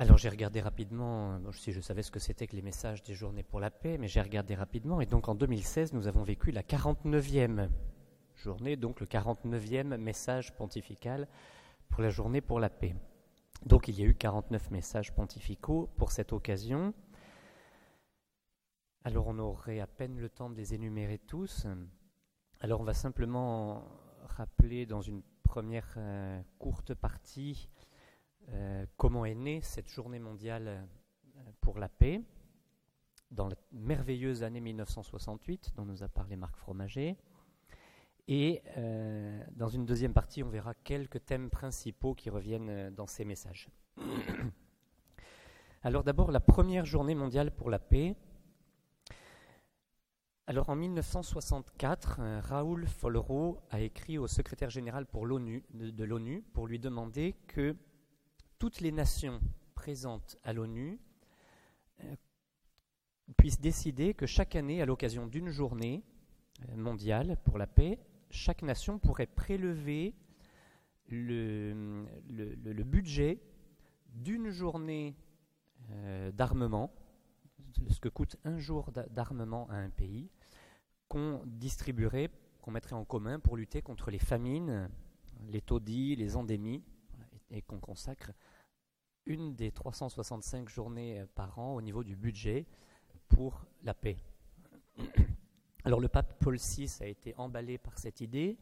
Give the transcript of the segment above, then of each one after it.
Alors j'ai regardé rapidement, si je savais ce que c'était que les messages des journées pour la paix, mais j'ai regardé rapidement, et donc en 2016, nous avons vécu la 49e journée, donc le 49e message pontifical pour la journée pour la paix. Donc il y a eu 49 messages pontificaux pour cette occasion. Alors on aurait à peine le temps de les énumérer tous. Alors on va simplement rappeler dans une première euh, courte partie euh, comment est née cette journée mondiale euh, pour la paix? Dans la merveilleuse année 1968 dont nous a parlé Marc Fromager. Et euh, dans une deuxième partie, on verra quelques thèmes principaux qui reviennent dans ces messages. Alors d'abord, la première journée mondiale pour la paix. Alors en 1964, Raoul Follereau a écrit au secrétaire général de l'ONU pour lui demander que toutes les nations présentes à l'ONU euh, puissent décider que chaque année, à l'occasion d'une journée euh, mondiale pour la paix, chaque nation pourrait prélever le, budget d'une journée euh, d'armement, ce que coûte un jour d'armement à un pays, qu'on distribuerait, qu'on mettrait en commun pour lutter contre les famines, les taudis, les endémies, et qu'on consacre une des 365 journées euh, par an au niveau du budget pour la paix. Alors le pape Paul VI a été emballé par cette idée.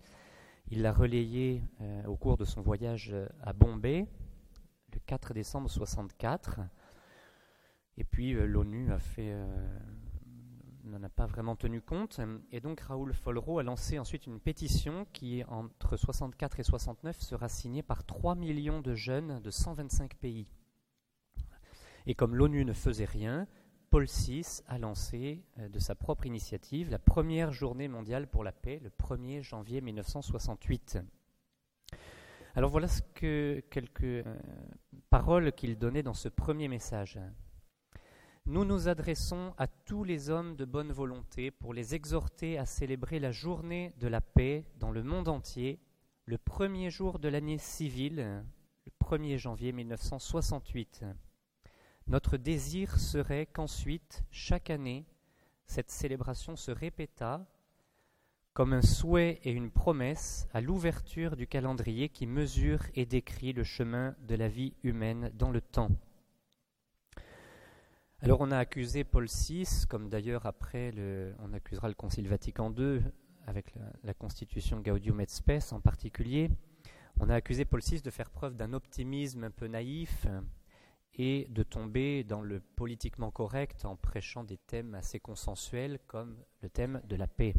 Il l'a relayée euh, au cours de son voyage euh, à Bombay le 4 décembre 64. Et puis l'ONU a fait n'en a pas vraiment tenu compte. Et donc Raoul Follereau a lancé ensuite une pétition qui, entre 64 et 69, sera signée par 3 millions de jeunes de 125 pays. Et comme l'ONU ne faisait rien, Paul VI a lancé euh, de sa propre initiative la première journée mondiale pour la paix, le 1er janvier 1968. Alors voilà que, quelques euh, paroles qu'il donnait dans ce premier message. Nous nous adressons à tous les hommes de bonne volonté pour les exhorter à célébrer la journée de la paix dans le monde entier, le premier jour de l'année civile, le 1er janvier 1968. Notre désir serait qu'ensuite, chaque année, cette célébration se répétât comme un souhait et une promesse à l'ouverture du calendrier qui mesure et décrit le chemin de la vie humaine dans le temps. Alors on a accusé Paul VI, comme d'ailleurs après on accusera le Concile Vatican II avec la, la constitution Gaudium et Spes en particulier, on a accusé Paul VI de faire preuve d'un optimisme un peu naïf, et de tomber dans le politiquement correct en prêchant des thèmes assez consensuels comme le thème de la paix.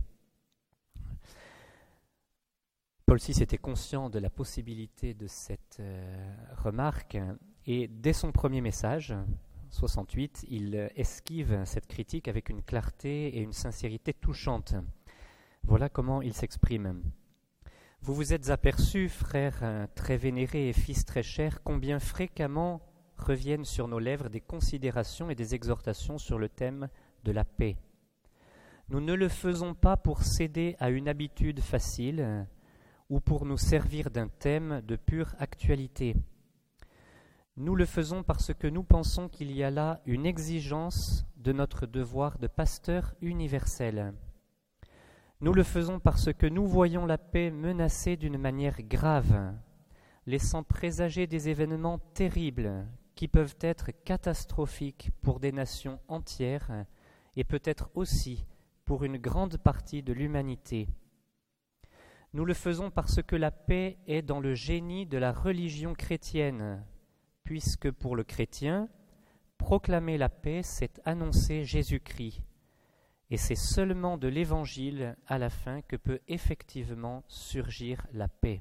Paul VI était conscient de la possibilité de cette euh, remarque et dès son premier message, 68, il esquive cette critique avec une clarté et une sincérité touchantes. Voilà comment il s'exprime. Vous vous êtes aperçus, frères très vénérés et fils très chers, combien fréquemment reviennent sur nos lèvres des considérations et des exhortations sur le thème de la paix. Nous ne le faisons pas pour céder à une habitude facile ou pour nous servir d'un thème de pure actualité. Nous le faisons parce que nous pensons qu'il y a là une exigence de notre devoir de pasteur universel. Nous le faisons parce que nous voyons la paix menacée d'une manière grave, laissant présager des événements terribles qui peuvent être catastrophiques pour des nations entières et peut-être aussi pour une grande partie de l'humanité. Nous le faisons parce que la paix est dans le génie de la religion chrétienne, puisque pour le chrétien, proclamer la paix, c'est annoncer Jésus-Christ. Et c'est seulement de l'Évangile à la fin que peut effectivement surgir la paix.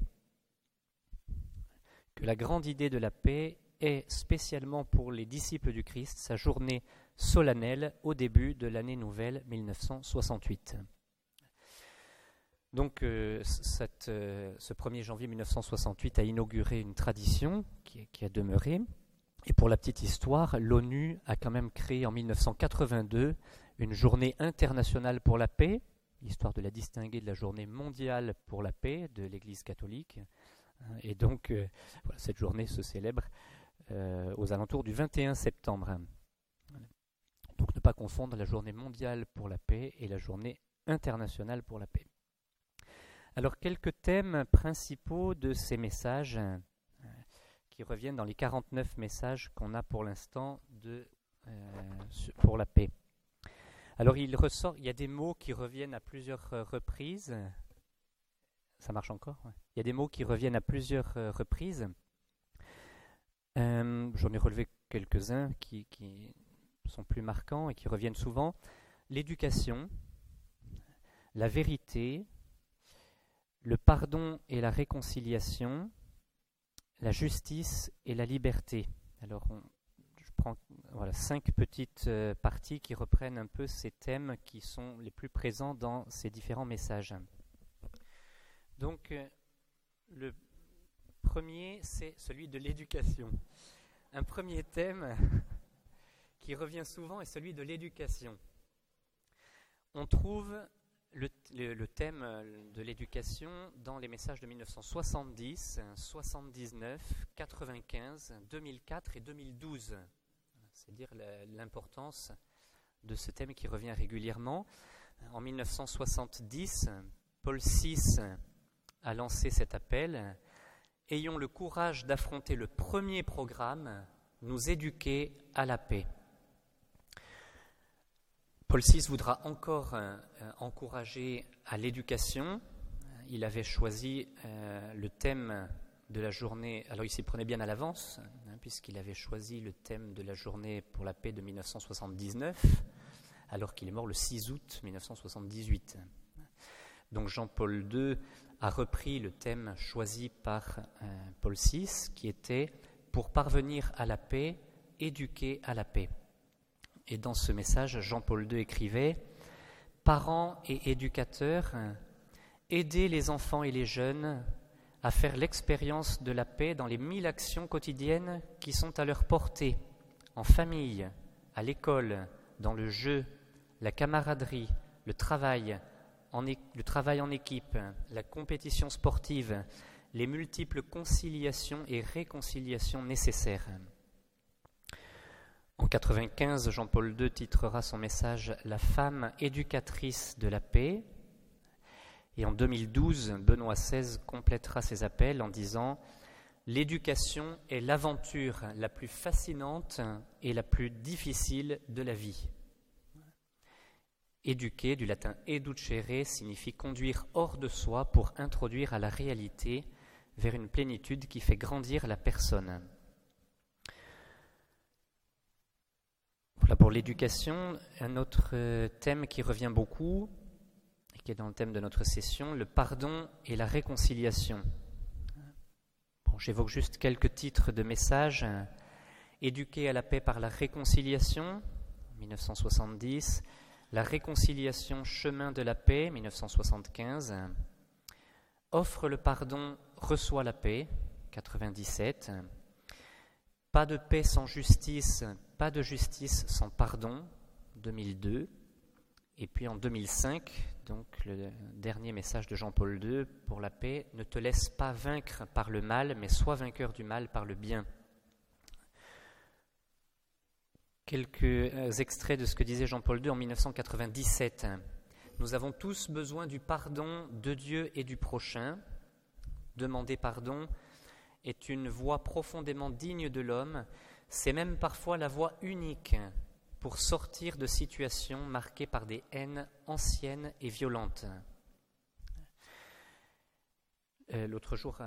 Que la grande idée de la paix est spécialement pour les disciples du Christ sa journée solennelle au début de l'année nouvelle 1968. Donc euh, euh, ce 1er janvier 1968 a inauguré une tradition qui, a demeuré. Et pour la petite histoire, l'ONU a quand même créé en 1982 une journée internationale pour la paix, histoire de la distinguer de la journée mondiale pour la paix de l'Église catholique. Et donc, euh, cette journée se célèbre aux alentours du 21 septembre. Donc ne pas confondre la journée mondiale pour la paix et la journée internationale pour la paix. Alors quelques thèmes principaux de ces messages euh, qui reviennent dans les 49 messages qu'on a pour l'instant de, pour la paix. Alors il ressort, il y a des mots qui reviennent à plusieurs reprises. Ça marche encore Il y a des mots qui reviennent à plusieurs reprises. Euh, j'en ai relevé quelques-uns qui, sont plus marquants et qui reviennent souvent. L'éducation, la vérité, le pardon et la réconciliation, la justice et la liberté. Alors, je prends voilà, cinq petites euh, parties qui reprennent un peu ces thèmes qui sont les plus présents dans ces différents messages. Donc, euh, le premier, c'est celui de l'éducation. Un premier thème qui revient souvent est celui de l'éducation. On trouve le, thème de l'éducation dans les messages de 1970, 79, 95, 2004 et 2012. C'est dire l'importance de ce thème qui revient régulièrement. En 1970, Paul VI a lancé cet appel ayons le courage d'affronter le premier programme, nous éduquer à la paix. Paul VI voudra encore euh, euh, encourager à l'éducation. Il avait choisi euh, le thème de la journée, alors il s'y prenait bien à l'avance, hein, puisqu'il avait choisi le thème de la journée pour la paix de 1979, alors qu'il est mort le 6 août 1978. Donc Jean-Paul II a repris le thème choisi par euh, Paul VI, qui était Pour parvenir à la paix, éduquer à la paix. Et dans ce message, Jean-Paul II écrivait Parents et éducateurs, aidez les enfants et les jeunes à faire l'expérience de la paix dans les mille actions quotidiennes qui sont à leur portée, en famille, à l'école, dans le jeu, la camaraderie, le travail, le travail en équipe, la compétition sportive, les multiples conciliations et réconciliations nécessaires. En 95, Jean-Paul II titrera son message La femme éducatrice de la paix. Et en 2012, Benoît XVI complétera ses appels en disant L'éducation est l'aventure la plus fascinante et la plus difficile de la vie. Éduquer, du latin educere, signifie conduire hors de soi pour introduire à la réalité vers une plénitude qui fait grandir la personne. Voilà pour l'éducation. Un autre euh, thème qui revient beaucoup, et qui est dans le thème de notre session, le pardon et la réconciliation. Bon, J'évoque juste quelques titres de messages. Éduquer à la paix par la réconciliation, 1970. La réconciliation chemin de la paix, 1975. Offre le pardon, reçoit la paix, 97. Pas de paix sans justice, pas de justice sans pardon, 2002. Et puis en 2005, donc le dernier message de Jean-Paul II pour la paix, ne te laisse pas vaincre par le mal, mais sois vainqueur du mal par le bien. Quelques extraits de ce que disait Jean-Paul II en 1997. Nous avons tous besoin du pardon de Dieu et du prochain. Demander pardon est une voie profondément digne de l'homme. C'est même parfois la voie unique pour sortir de situations marquées par des haines anciennes et violentes. Euh, l'autre jour,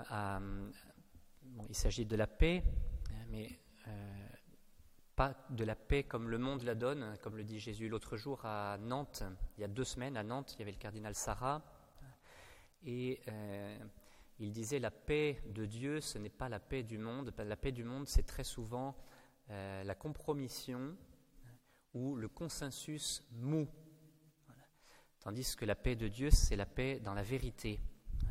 il s'agit de la paix, mais euh, pas de la paix comme le monde la donne, comme le dit Jésus l'autre jour à Nantes, il y a deux semaines à Nantes, il y avait le cardinal Sarah, euh, il disait la paix de Dieu, ce n'est pas la paix du monde, la paix du monde, c'est très souvent euh, la compromission ou le consensus mou, tandis que la paix de Dieu, c'est la paix dans la vérité.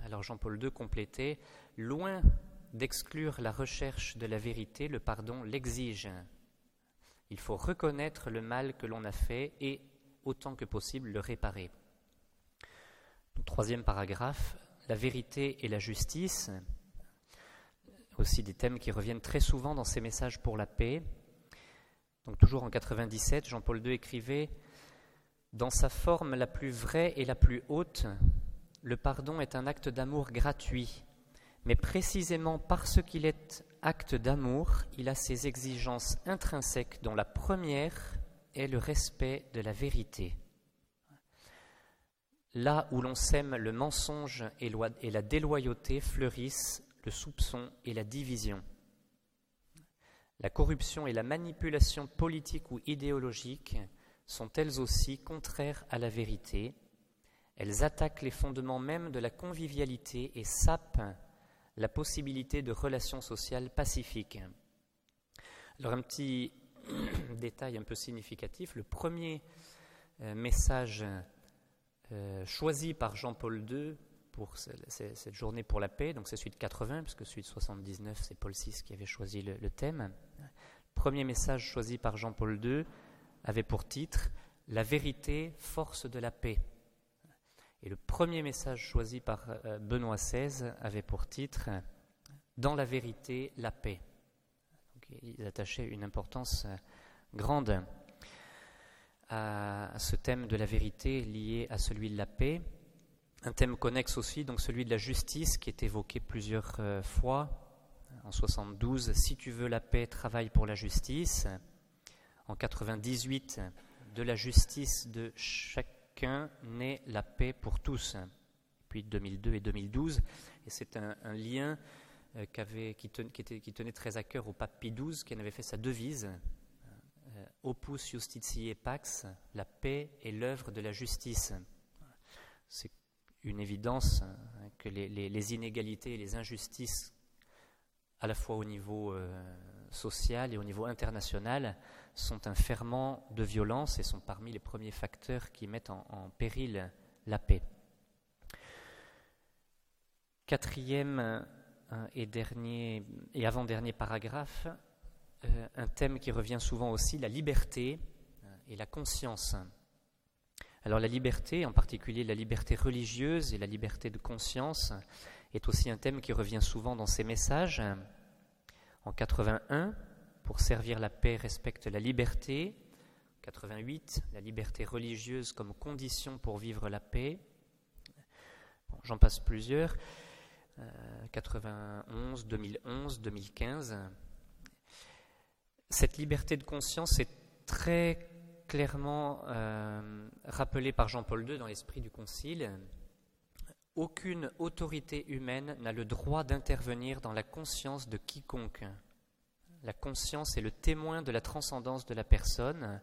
Alors Jean-Paul II complétait, loin d'exclure la recherche de la vérité, le pardon l'exige. Il faut reconnaître le mal que l'on a fait et, autant que possible, le réparer. troisième paragraphe, la vérité et la justice. aussi des thèmes qui reviennent très souvent dans ses messages pour la paix. Donc toujours en 97, Jean-Paul II écrivait Dans sa forme la plus vraie et la plus haute, le pardon est un acte d'amour gratuit, mais précisément parce qu'il est acte d'amour, il a ses exigences intrinsèques dont la première est le respect de la vérité. Là où l'on sème le mensonge et la déloyauté fleurissent le soupçon et la division. La corruption et la manipulation politique ou idéologique sont elles aussi contraires à la vérité. Elles attaquent les fondements même de la convivialité et sapent la possibilité de relations sociales pacifiques. Alors un petit détail un peu significatif, le premier euh, message euh, choisi par Jean-Paul II pour cette journée pour la paix, donc c'est celui de 80, puisque celui de 79, c'est Paul VI qui avait choisi le, thème. Le premier message choisi par Jean-Paul II avait pour titre La vérité, force de la paix. Et le premier message choisi par euh, Benoît XVI avait pour titre Dans la vérité, la paix. ils attachaient une importance euh, grande à ce thème de la vérité lié à celui de la paix. Un thème connexe aussi, donc celui de la justice, qui est évoqué plusieurs euh, fois. En 72, Si tu veux la paix, travaille pour la justice. En 98, De la justice de chacun naît la paix pour tous. Puis 2002 et 2012. Et c'est un, lien euh, qui, qui, tenait très à cœur au pape Pie XII, qui en avait fait sa devise. Opus Justitiae Pax, la paix est l'œuvre de la justice. C'est une évidence hein, que les, inégalités et les injustices, à la fois au niveau euh, social et au niveau international, sont un ferment de violence et sont parmi les premiers facteurs qui mettent en, péril la paix. Quatrième euh, et, dernier, et avant-dernier paragraphe, euh, un thème qui revient souvent aussi, la liberté et la conscience. Alors la liberté, en particulier la liberté religieuse et la liberté de conscience, est aussi un thème qui revient souvent dans ces messages. En 81, pour servir la paix respecte la liberté. 88, la liberté religieuse comme condition pour vivre la paix. J'en passe plusieurs. 91, 2011, 2015. Cette liberté de conscience est très clairement euh, rappelé par Jean-Paul II dans l'esprit du Concile, aucune autorité humaine n'a le droit d'intervenir dans la conscience de quiconque. La conscience est le témoin de la transcendance de la personne,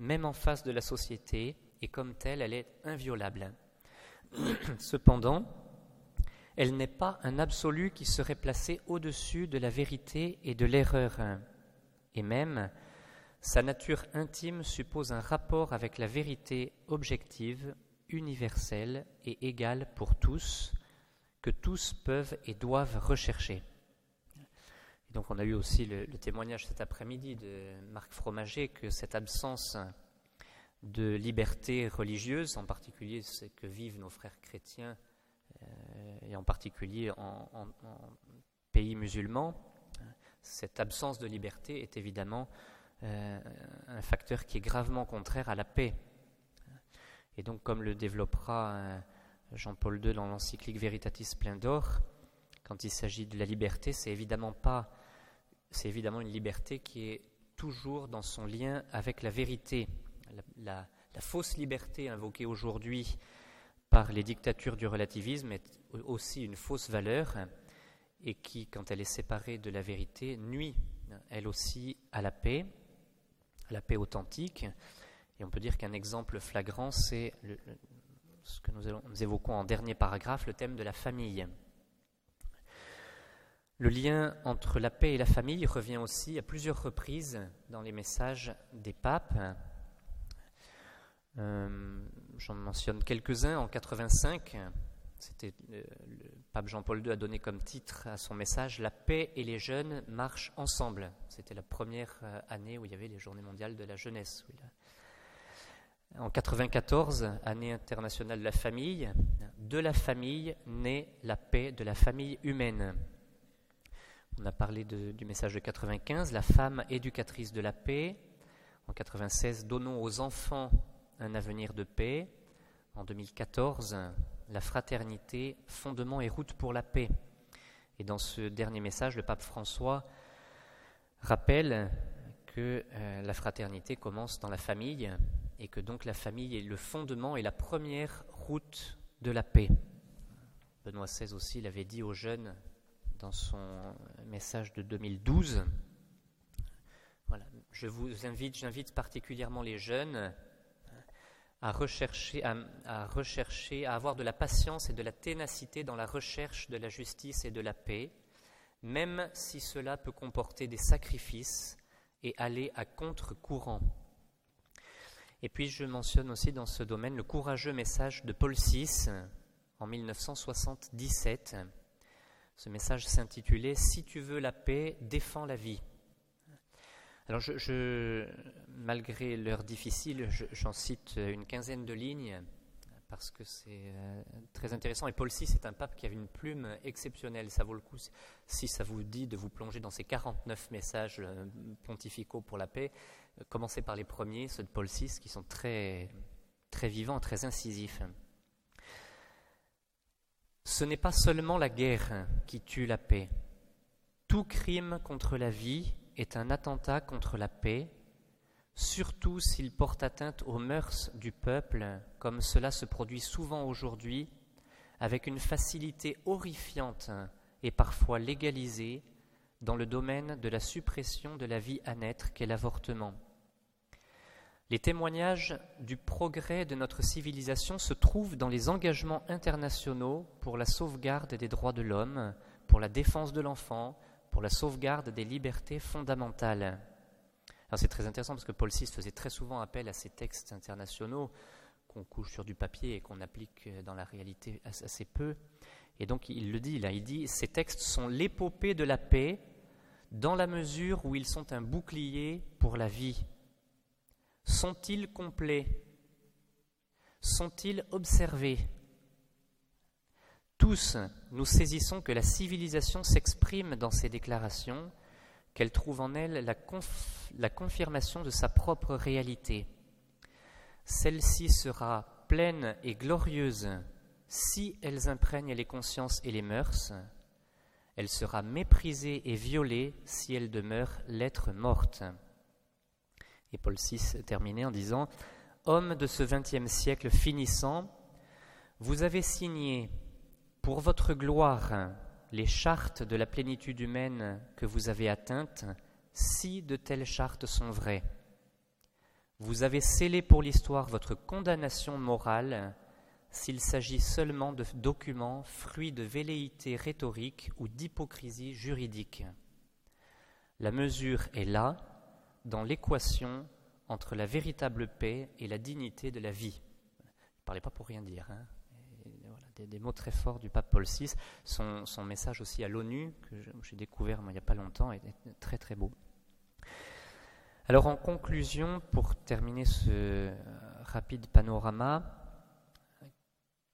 même en face de la société, et comme telle, elle est inviolable. Cependant, elle n'est pas un absolu qui serait placé au-dessus de la vérité et de l'erreur. Et même, sa nature intime suppose un rapport avec la vérité objective, universelle et égale pour tous, que tous peuvent et doivent rechercher. donc on a eu aussi le, témoignage cet après-midi de Marc Fromager que cette absence de liberté religieuse, en particulier ce que vivent nos frères chrétiens, euh, et en particulier en, en pays musulmans, cette absence de liberté est évidemment euh, un facteur qui est gravement contraire à la paix. Et donc, comme le développera euh, Jean-Paul II dans l'encyclique Veritatis Splendor, quand il s'agit de la liberté, c'est évidemment pas, c'est évidemment une liberté qui est toujours dans son lien avec la vérité. La, la fausse liberté invoquée aujourd'hui par les dictatures du relativisme est aussi une fausse valeur et qui, quand elle est séparée de la vérité, nuit elle aussi à la paix la paix authentique. Et on peut dire qu'un exemple flagrant, c'est ce que nous, évoquons en dernier paragraphe, le thème de la famille. Le lien entre la paix et la famille revient aussi à plusieurs reprises dans les messages des papes. Euh, j'en mentionne quelques-uns en 85. C'était euh, le pape Jean-Paul II a donné comme titre à son message La paix et les jeunes marchent ensemble. C'était la première euh, année où il y avait les Journées mondiales de la jeunesse. En 94, année internationale de la famille, de la famille naît la paix de la famille humaine. On a parlé du message de 95, la femme éducatrice de la paix. En 96, donnons aux enfants un avenir de paix. En 2014, la fraternité, fondement et route pour la paix. Et dans ce dernier message, le pape François rappelle que euh, la fraternité commence dans la famille et que donc la famille est le fondement et la première route de la paix. Benoît XVI aussi l'avait dit aux jeunes dans son message de 2012. Voilà, je vous invite, j'invite particulièrement les jeunes à rechercher, à, rechercher, à avoir de la patience et de la ténacité dans la recherche de la justice et de la paix, même si cela peut comporter des sacrifices et aller à contre-courant. Et puis je mentionne aussi dans ce domaine le courageux message de Paul VI en 1977. Ce message s'intitulait Si tu veux la paix, défends la vie. Alors, malgré l'heure difficile, j'en cite une quinzaine de lignes parce que c'est euh, très intéressant. Et Paul VI est un pape qui avait une plume exceptionnelle. Ça vaut le coup, si ça vous dit de vous plonger dans ces 49 messages euh, pontificaux pour la paix, euh, commencez par les premiers, ceux de Paul VI, qui sont très, très vivants, très incisifs. Ce n'est pas seulement la guerre qui tue la paix. Tout crime contre la vie est un attentat contre la paix, surtout s'il porte atteinte aux mœurs du peuple, comme cela se produit souvent aujourd'hui, avec une facilité horrifiante et parfois légalisée dans le domaine de la suppression de la vie à naître qu'est l'avortement. Les témoignages du progrès de notre civilisation se trouvent dans les engagements internationaux pour la sauvegarde des droits de l'homme, pour la défense de l'enfant, pour la sauvegarde des libertés fondamentales. c'est très intéressant parce que Paul VI faisait très souvent appel à ces textes internationaux qu'on couche sur du papier et qu'on applique dans la réalité assez peu. Et donc il le dit là, il dit ces textes sont l'épopée de la paix dans la mesure où ils sont un bouclier pour la vie. Sont-ils complets? Sont-ils observés? Tous, nous saisissons que la civilisation s'exprime dans ces déclarations, qu'elle trouve en elle la, confirmation de sa propre réalité. Celle-ci sera pleine et glorieuse si elles imprègnent les consciences et les mœurs. Elle sera méprisée et violée si elle demeure l'être morte. Et Paul VI terminait en disant Homme de ce vingtième siècle finissant, vous avez signé pour votre gloire, les chartes de la plénitude humaine que vous avez atteintes, si de telles chartes sont vraies. Vous avez scellé pour l'histoire votre condamnation morale s'il s'agit seulement de documents fruits de velléité rhétorique ou d'hypocrisie juridique. La mesure est là, dans l'équation entre la véritable paix et la dignité de la vie. Ne parlez pas pour rien dire. Hein des, mots très forts du pape Paul VI. Son, message aussi à l'ONU, que j'ai découvert il n'y a pas longtemps, est très très beau. Alors en conclusion, pour terminer ce rapide panorama,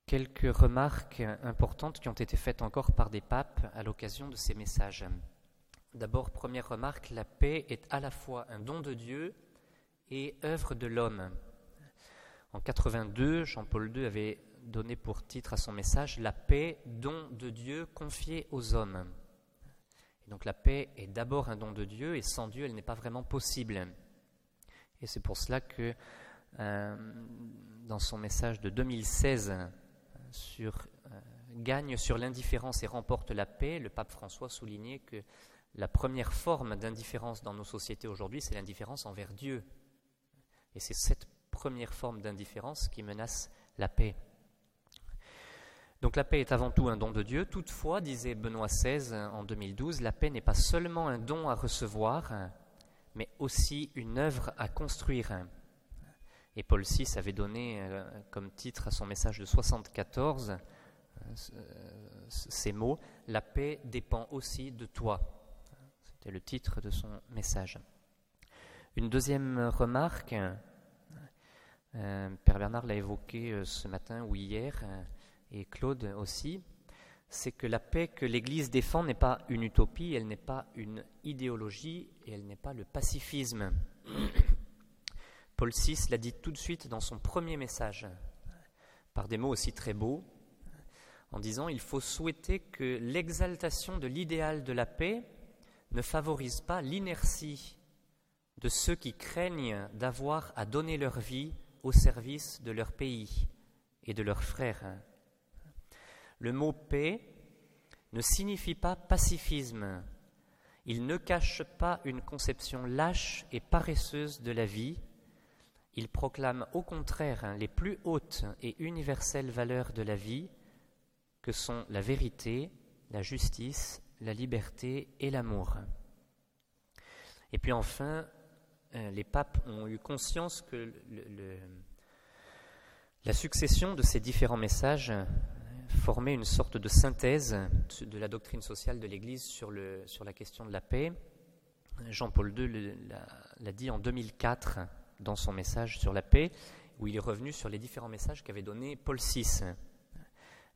quelques remarques importantes qui ont été faites encore par des papes à l'occasion de ces messages. D'abord, première remarque, la paix est à la fois un don de Dieu et œuvre de l'homme. En 82, Jean-Paul II avait donné pour titre à son message La paix, don de Dieu confié aux hommes. Et donc la paix est d'abord un don de Dieu et sans Dieu elle n'est pas vraiment possible. Et c'est pour cela que euh, dans son message de 2016 sur euh, Gagne sur l'indifférence et remporte la paix, le pape François soulignait que la première forme d'indifférence dans nos sociétés aujourd'hui, c'est l'indifférence envers Dieu. Et c'est cette première forme d'indifférence qui menace la paix. Donc la paix est avant tout un don de Dieu. Toutefois, disait Benoît XVI en 2012, la paix n'est pas seulement un don à recevoir, mais aussi une œuvre à construire. Et Paul VI avait donné euh, comme titre à son message de 74 euh, ces mots La paix dépend aussi de toi. C'était le titre de son message. Une deuxième remarque, euh, Père Bernard l'a évoqué ce matin ou hier et Claude aussi, c'est que la paix que l'Église défend n'est pas une utopie, elle n'est pas une idéologie et elle n'est pas le pacifisme. Paul VI l'a dit tout de suite dans son premier message, par des mots aussi très beaux, en disant il faut souhaiter que l'exaltation de l'idéal de la paix ne favorise pas l'inertie de ceux qui craignent d'avoir à donner leur vie au service de leur pays et de leurs frères. Le mot paix ne signifie pas pacifisme. Il ne cache pas une conception lâche et paresseuse de la vie. Il proclame au contraire les plus hautes et universelles valeurs de la vie, que sont la vérité, la justice, la liberté et l'amour. Et puis enfin, euh, les papes ont eu conscience que la succession de ces différents messages formait une sorte de synthèse de la doctrine sociale de l'Église sur, sur la question de la paix. Jean-Paul II l'a dit en 2004 dans son message sur la paix, où il est revenu sur les différents messages qu'avait donné Paul VI.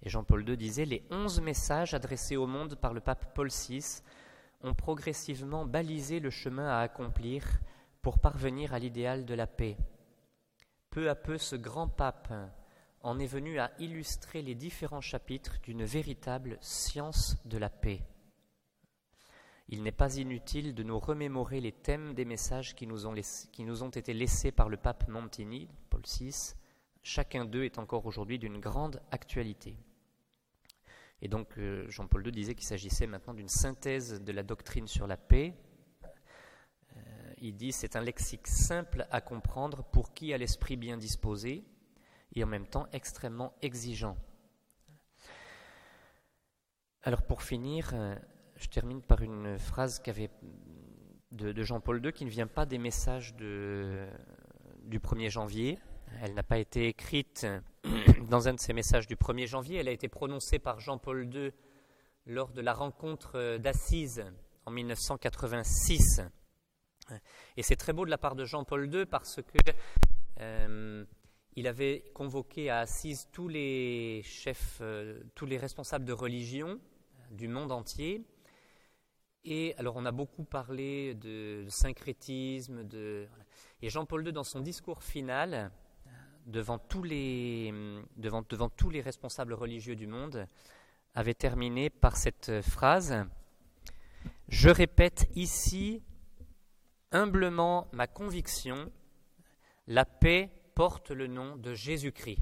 Et Jean-Paul II disait Les onze messages adressés au monde par le pape Paul VI ont progressivement balisé le chemin à accomplir pour parvenir à l'idéal de la paix. Peu à peu, ce grand pape en est venu à illustrer les différents chapitres d'une véritable science de la paix. Il n'est pas inutile de nous remémorer les thèmes des messages qui nous ont, été laissés par le pape Montini, Paul VI. Chacun d'eux est encore aujourd'hui d'une grande actualité. Et donc euh, Jean-Paul II disait qu'il s'agissait maintenant d'une synthèse de la doctrine sur la paix. Euh, il dit c'est un lexique simple à comprendre pour qui a l'esprit bien disposé et en même temps extrêmement exigeant. Alors pour finir, euh, je termine par une phrase qu'avait de, Jean-Paul II qui ne vient pas des messages du 1er janvier. Elle n'a pas été écrite dans un de ces messages du 1er janvier, elle a été prononcée par Jean-Paul II lors de la rencontre d'Assise en 1986. Et c'est très beau de la part de Jean-Paul II parce que euh, il avait convoqué à Assise tous les chefs, euh, tous les responsables de religion euh, du monde entier. Et alors on a beaucoup parlé de, syncrétisme, de, et Jean-Paul II dans son discours final, euh, devant tous, les, devant, devant tous les responsables religieux du monde, avait terminé par cette phrase Je répète ici humblement ma conviction, la paix porte le nom de Jésus-Christ.